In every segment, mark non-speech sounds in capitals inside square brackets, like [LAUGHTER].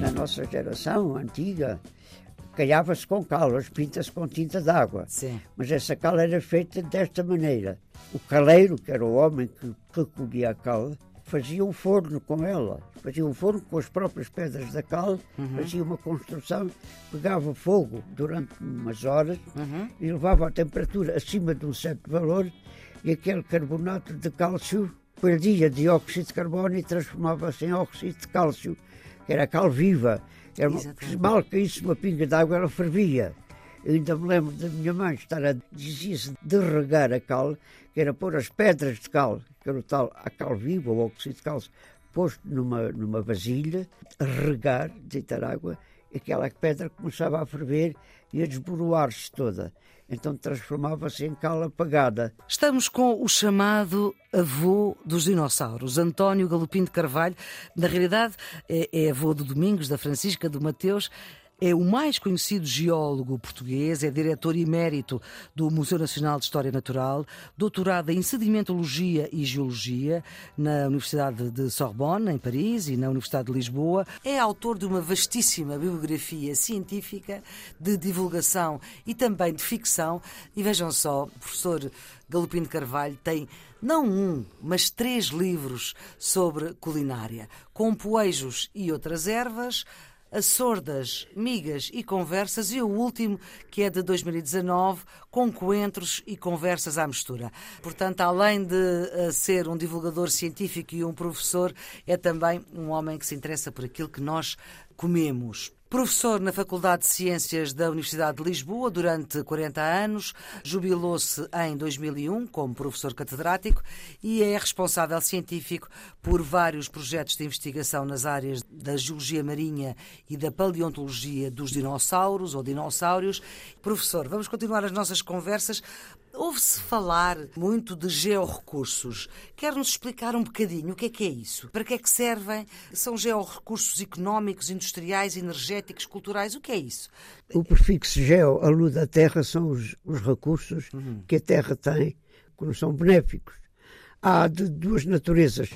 Na nossa geração antiga, calhava-se com cal, as pintas com tinta d'água. Mas essa cal era feita desta maneira. O caleiro, que era o homem que recolhia a cal, fazia um forno com ela. Fazia um forno com as próprias pedras da cal, fazia uma construção, pegava fogo durante umas horas e levava a temperatura acima de um certo valor e aquele carbonato de cálcio perdia dióxido de carbono e transformava-se em óxido de cálcio, que era a cal viva. Era uma, Exatamente. mal caísse uma pinga de água, ela fervia. Eu ainda me lembro da minha mãe estar a dizia-se de regar a cal, que era pôr as pedras de cal, que era o tal a cal viva, o óxido de cálcio, posto numa, numa vasilha, a regar, deitar água, e aquela pedra começava a ferver e a desboroar-se toda. Então transformava-se em cal apagada. Estamos com o chamado avô dos dinossauros, António Galopim de Carvalho. Na realidade, é, é avô do Domingos, da Francisca, do Mateus. É o mais conhecido geólogo português, é diretor emérito do Museu Nacional de História Natural, doutorado em sedimentologia e geologia na Universidade de Sorbonne, em Paris, e na Universidade de Lisboa. É autor de uma vastíssima bibliografia científica, de divulgação e também de ficção. E vejam só, o professor Galopim de Carvalho tem não um, mas três livros sobre culinária, com poejos e outras ervas, as sordas, migas e conversas e o último, que é de 2019, com coentros e conversas à mistura. Portanto, além de eh, ser um divulgador científico e um professor, é também um homem que se interessa por aquilo que nós comemos. Professor na Faculdade de Ciências da Universidade de Lisboa durante 40 anos, jubilou-se em 2001 como professor catedrático e é responsável científico por vários projetos de investigação nas áreas da geologia marinha e da paleontologia dos dinossauros ou dinossauros. Professor, vamos continuar as nossas conversas. Ouve-se falar muito de georrecursos. Quer-nos explicar um bocadinho o que é que é isso? Para que é que servem? São georrecursos económicos, industriais, energéticos, culturais? O que é isso? O prefixo geo alude à terra, são os, os recursos que a terra tem, que não são benéficos. Há de duas naturezas,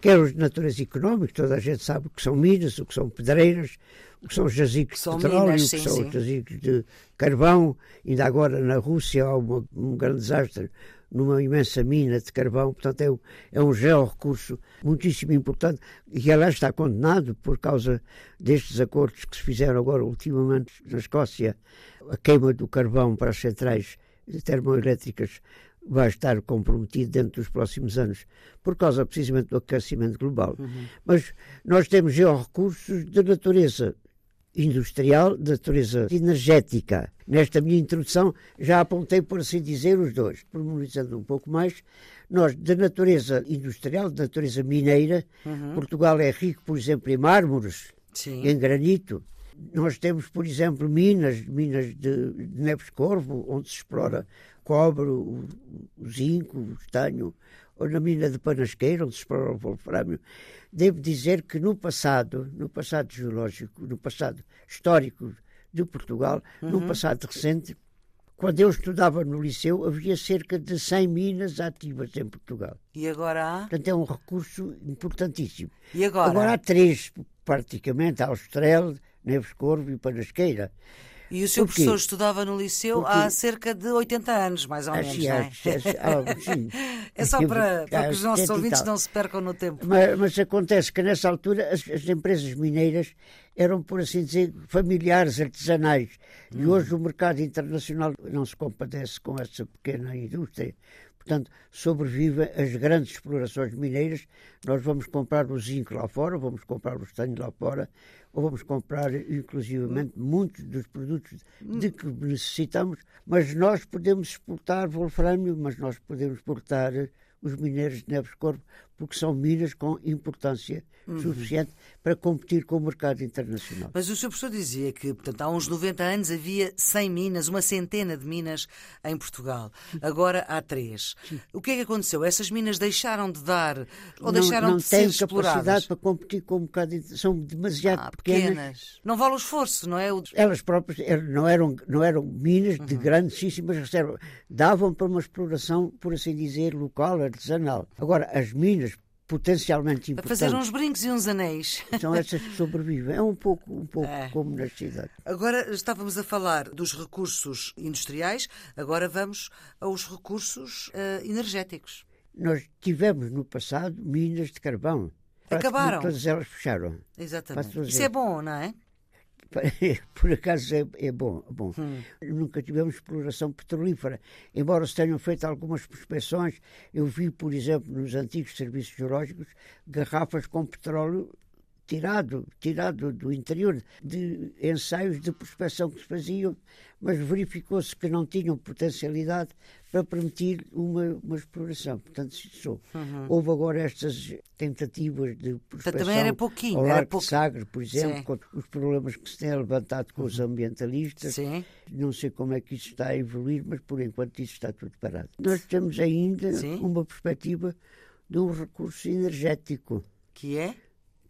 quer os de natureza económica, toda a gente sabe o que são minas, o que são pedreiras, o que são jazigos de petróleo, minas, o que são jazigos de carvão. Ainda agora na Rússia há uma- um grande desastre numa imensa mina de carvão, portanto é um, é um georrecurso muitíssimo importante e aliás está condenado por causa destes acordos que se fizeram agora ultimamente na Escócia, a queima do carvão para as centrais termoelétricas vai estar comprometido dentro dos próximos anos por causa precisamente do aquecimento global. Mas nós temos georrecursos de natureza industrial, de natureza energética. Nesta minha introdução já apontei, por assim dizer, os dois. Pormenorizando um pouco mais, nós, de natureza industrial, de natureza mineira, Portugal é rico, por exemplo, em mármores, Sim. em granito. Nós temos, por exemplo, minas, minas de, de Neves Corvo, onde se explora cobre, o, o zinco, o estanho, ou na mina de Panasqueira, onde se explora o wolframio. Devo dizer que no passado, no passado geológico, no passado histórico de Portugal, no passado recente, quando eu estudava no liceu, havia cerca de 100 minas ativas em Portugal. E agora há? Portanto, é um recurso importantíssimo. E agora? Agora há três, praticamente, a Austrel, Neves Corvo e Panasqueira. E o seu professor estudava no liceu há cerca de 80 anos, mais ou menos, Assim, não é? acho- acho- [LAUGHS] sim. É só para, para que os nossos 70 e ouvintes não se percam no tempo. Mas, mas acontece que nessa altura as, as empresas mineiras eram, por assim dizer, familiares, artesanais. E hoje o mercado internacional não se compadece com essa pequena indústria. Portanto, sobrevivem as grandes explorações mineiras. Nós vamos comprar o zinco lá fora, vamos comprar o estanho lá fora, ou vamos comprar, inclusivamente, muitos dos produtos de que necessitamos. Mas nós podemos exportar wolframio, mas nós podemos exportar os mineiros de Neves Corpo, porque são minas com importância uhum. suficiente para competir com o mercado internacional. Mas o Sr. Professor dizia que, portanto, há uns 90 anos havia 100 minas, uma centena de minas em Portugal. Agora há três. Sim. O que é que aconteceu? Essas minas deixaram de dar ou não, deixaram não de ser exploradas? Não têm capacidade para competir com o mercado São demasiado ah, pequenas. pequenas. Não vale o esforço, não é? O... Elas próprias não eram, não eram minas de uhum. grandíssimas reservas. Davam para uma exploração, por assim dizer, local, artesanal. Agora, as minas potencialmente importantes. A fazer uns brincos e uns anéis. São essas que sobrevivem. É um pouco, um pouco é. como na cidade. Agora estávamos a falar dos recursos industriais, agora vamos aos recursos uh, energéticos. Nós tivemos no passado minas de carvão. Acabaram. Todas elas fecharam. Exatamente. Isso é bom, não é? [LAUGHS] por acaso é, é bom. bom. Hum. Nunca tivemos exploração petrolífera, embora se tenham feito algumas prospecções. Eu vi, por exemplo, nos antigos serviços geológicos, garrafas com petróleo tirado, tirado do interior de ensaios de prospecção que se faziam, mas verificou-se que não tinham potencialidade para permitir uma, uma exploração. Portanto, cessou. Uhum. Houve agora estas tentativas de prospecção também era pouquinho, ao Largo de Sagres, por exemplo, com os problemas que se têm levantado com os uhum. ambientalistas. Sim. Não sei como é que isso está a evoluir, mas por enquanto isso está tudo parado. Nós temos ainda Sim. uma perspectiva de um recurso energético. Que é?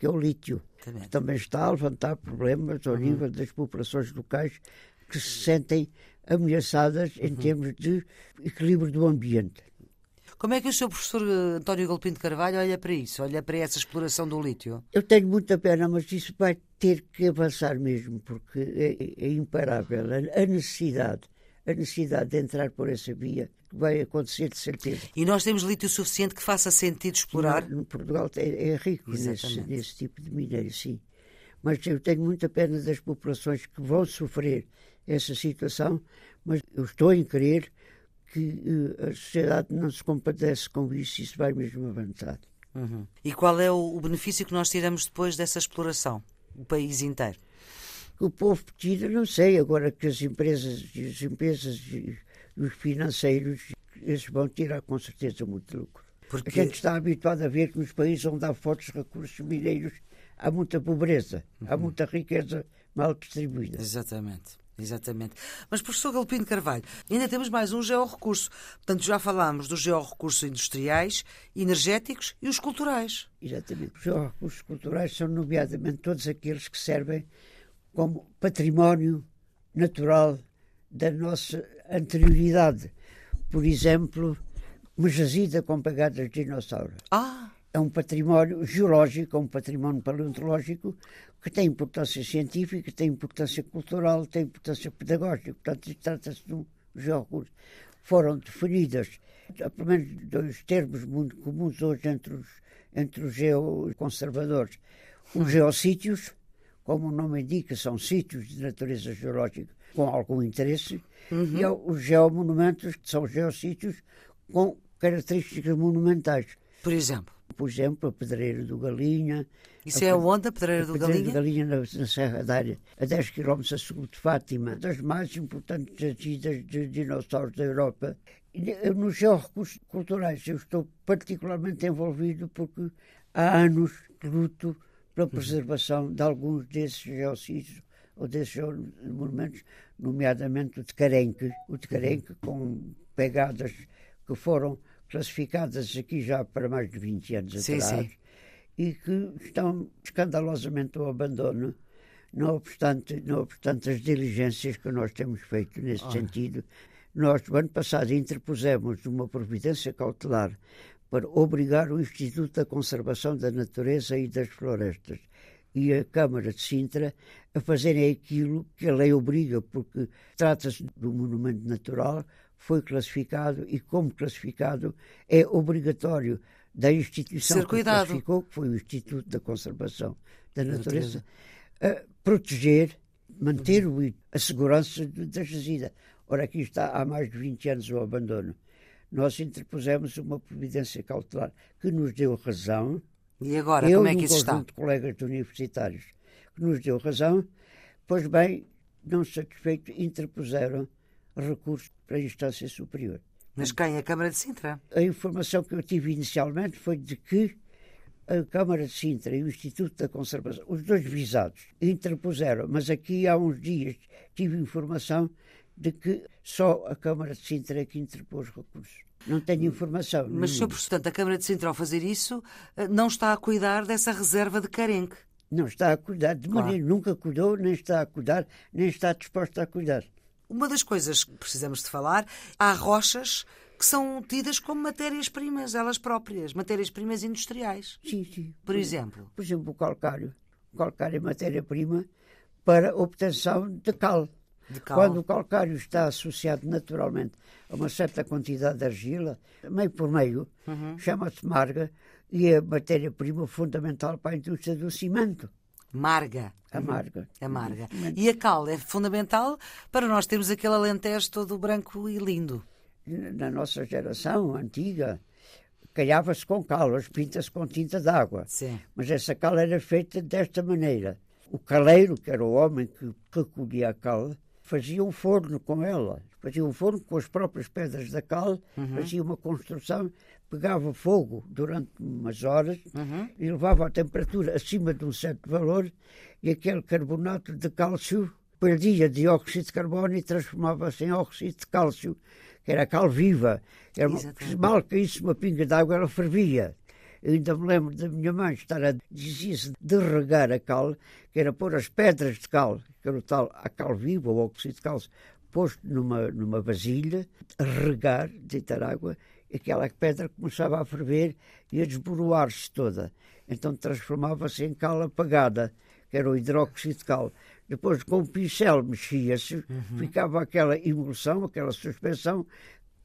Que é o lítio, também, também está a levantar problemas ao uhum. nível das populações locais que se sentem ameaçadas em uhum. termos de equilíbrio do ambiente. Como é que o seu professor eh, António Galpim de Carvalho olha para isso, olha para essa exploração do lítio? Eu tenho muita pena, mas isso vai ter que avançar mesmo, porque é, é imparável. A necessidade, a necessidade de entrar por essa via vai acontecer de certeza. E nós temos lítio suficiente que faça sentido explorar? No, Portugal é, é rico nesse, nesse, tipo de minério, sim. Mas eu tenho muita pena das populações que vão sofrer essa situação, mas eu estou em crer que uh, a sociedade não se compadece com isso, isso vai mesmo avançar. Uhum. E qual é o, o benefício que nós tiramos depois dessa exploração? O país inteiro? O povo tira, não sei, agora que as empresas, as empresas os financeiros, esses vão tirar com certeza muito lucro. Porque... A gente está habituado a ver que nos países onde há fortes recursos mineiros há muita pobreza, uhum. há muita riqueza mal distribuída. Exatamente. Exatamente. Mas, professor Galpino Carvalho, ainda temos mais um georrecurso. Portanto, já falámos dos georrecursos industriais, energéticos e os culturais. Exatamente. Os georrecursos culturais são, nomeadamente, todos aqueles que servem como património natural da nossa anterioridade. Por exemplo, uma jazida com pegadas de dinossauro. Ah! É um património geológico, é um património paleontológico que tem importância científica, tem importância cultural, tem importância pedagógica. Portanto, trata-se de um geocurso. Foram definidas, pelo menos dois termos muito comuns hoje entre os, entre os geoconservadores. Os geossítios, como o nome indica, são sítios de natureza geológica com algum interesse, uhum. e os geomonumentos, que são geossítios com características monumentais. Por exemplo? Por exemplo, a Pedreira do Galinha. Isso a, é onde, a Pedreira do Galinha? do Galinha, na, na Serra da Área, a 10 km a sul de Fátima, das mais importantes jazidas de dinossauros da Europa. Nos georrecursos culturais eu estou particularmente envolvido porque há anos luto pela uhum. preservação uhum. de alguns desses geossítios ou desses monumentos, nomeadamente o de Carenque, o de Carenque com pegadas que foram classificadas aqui já para mais de 20 anos sim, atrás sim. e que estão escandalosamente ao abandono, não obstante, não obstante as diligências que nós temos feito nesse sentido. Nós, no ano passado, interpusemos uma providência cautelar para obrigar o Instituto da Conservação da Natureza e das Florestas e a Câmara de Sintra a fazerem aquilo que a lei obriga, porque trata-se de um monumento natural, foi classificado e, como classificado, é obrigatório da instituição Ser que classificou, que foi o Instituto da Conservação da Natureza, a proteger, manter uhum. a segurança da jazida. Ora, aqui está há mais de 20 anos o abandono. Nós interpusemos uma providência cautelar que nos deu razão, e agora, Eu, como é que isso está? de colegas universitários que nos deu razão, pois bem, não satisfeito, interpuseram recurso para a instância superior. Mas quem? A Câmara de Sintra? A informação que eu tive inicialmente foi de que a Câmara de Sintra e o Instituto da Conservação, os dois visados, interpuseram, mas aqui há uns dias tive informação de que só a Câmara de Sintra é que interpôs recursos. Não tenho informação. Mas, Sr. Portanto, a Câmara de Sintra, ao fazer isso, eh, não está a cuidar dessa reserva de carenque. Não está a cuidar, de claro. maneira nunca cuidou, nem está a cuidar, nem está disposta a cuidar. Uma das coisas que precisamos de falar, há rochas que são tidas como matérias-primas, elas próprias, matérias-primas industriais. Sim, sim. Por, por exemplo? Por exemplo, o calcário. O calcário é matéria-prima para obtenção de cal. Quando o calcário está associado naturalmente a uma certa quantidade de argila, meio por meio, uhum. chama-se marga e é matéria-prima fundamental para a indústria do cimento. Marga. Amarga. Amarga. E a cal é fundamental para nós termos aquele alentejo todo branco e lindo na nossa geração antiga, calhava-se com cal, as pintas com tinta d'água. Mas essa cal era feita desta maneira. O caleiro, que era o homem que recolhia a cal, fazia um forno com ela. Fazia um forno com as próprias pedras da cal, uhum. fazia uma construção, pegava fogo durante umas horas uhum. e levava a temperatura acima de um certo valor e aquele carbonato de cálcio perdia dióxido de carbono e transformava-se em óxido de cálcio que era cal viva. Era uma, mal caísse uma pinga de água, ela fervia. Eu ainda me lembro da minha mãe estar a dizia-se de regar a cal, que era pôr as pedras de cal, que era o tal a cal viva, o óxido de cálcio, posto numa, numa vasilha, a regar, deitar água, e aquela pedra começava a ferver e a desboroar-se toda. Então transformava-se em cal apagada, que era o hidróxido de cal. Depois, com o pincel, mexia-se, uhum. ficava aquela emulsão, aquela suspensão,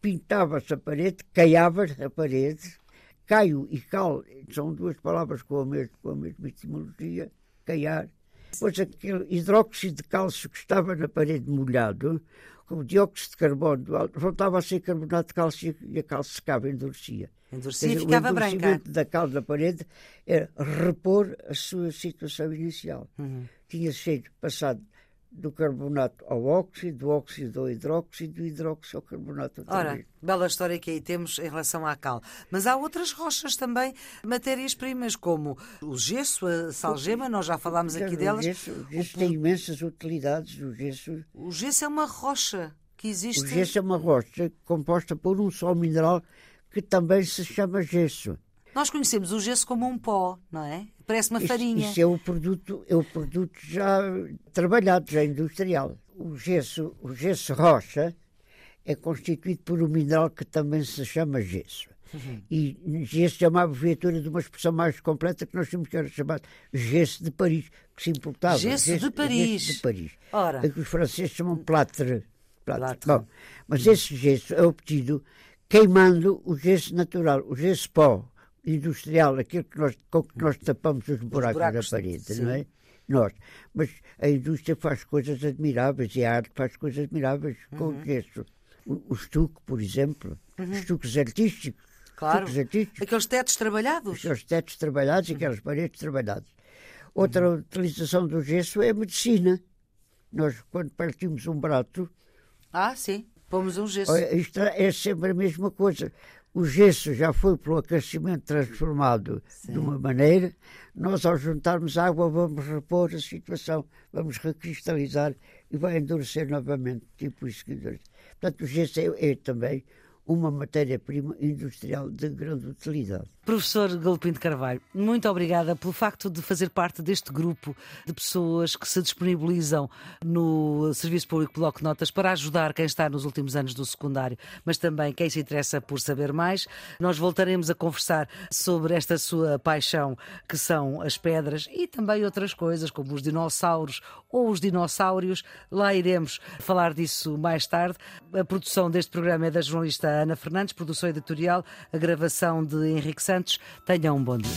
pintava-se a parede, caiava a parede. Caio e cal são duas palavras com a mesma, com a mesma etimologia, caiar. Depois, aquele hidróxido de cálcio que estava na parede molhado, com dióxido de carbono voltava a ser carbonato de cálcio e a cal secava, endurecia. Endurecia e ficava branca. O da cal da parede era repor a sua situação inicial. Uhum tinha sido passado do carbonato ao óxido, do óxido ao hidróxido, do hidróxido ao carbonato. Ora, bela história que aí temos em relação à cal. Mas há outras rochas também, matérias-primas, como o gesso, a salgema, nós já falámos aqui delas. O gesso, o gesso o... tem imensas utilidades. O gesso... o gesso é uma rocha que existe. O gesso é uma rocha composta por um só mineral que também se chama gesso. Nós conhecemos o gesso como um pó, não é? Parece uma farinha. Isso é o produto, é o produto já trabalhado, já industrial. O gesso, o gesso rocha é constituído por um mineral que também se chama gesso. Uhum. E gesso é uma viatura de uma expressão mais completa que nós temos que era chamado gesso de Paris, que se importava. Gesso, gesso de Paris. Gesso de Paris. Ora. É que os franceses chamam plâtre. plâtre. Bom, mas esse gesso é obtido queimando o gesso natural, o gesso pó industrial, aquilo que nós, com que nós tapamos os buracos, os buracos na parede, sim. não é? Nós. Mas a indústria faz coisas admiráveis e a arte faz coisas admiráveis uhum. com isso. O, o estuque, por exemplo, uhum. estuques artísticos. Claro. Artísticos. Aqueles tetos trabalhados. Aqueles tetos trabalhados e uhum. aquelas paredes trabalhadas. Outra uhum. utilização do gesso é a medicina. Nós, quando partimos um braço. Ah, sim. Pomos um gesso. Isto é sempre a mesma coisa o gesso já foi pelo aquecimento transformado Sim. de uma maneira, nós ao juntarmos água vamos repor a situação, vamos recristalizar e vai endurecer novamente, tipo isso que Portanto, o gesso é, é também uma matéria-prima industrial de grande utilidade. Professor Galopim de Carvalho, muito obrigada pelo facto de fazer parte deste grupo de pessoas que se disponibilizam no Serviço Público Bloco Notas para ajudar quem está nos últimos anos do secundário, mas também quem se interessa por saber mais. Nós voltaremos a conversar sobre esta sua paixão, que são as pedras e também outras coisas, como os dinossauros ou os dinossauros. Lá iremos falar disso mais tarde. A produção deste programa é da jornalista Ana Fernandes, produção editorial, a gravação de Henrique Santos. Tenham um bom dia.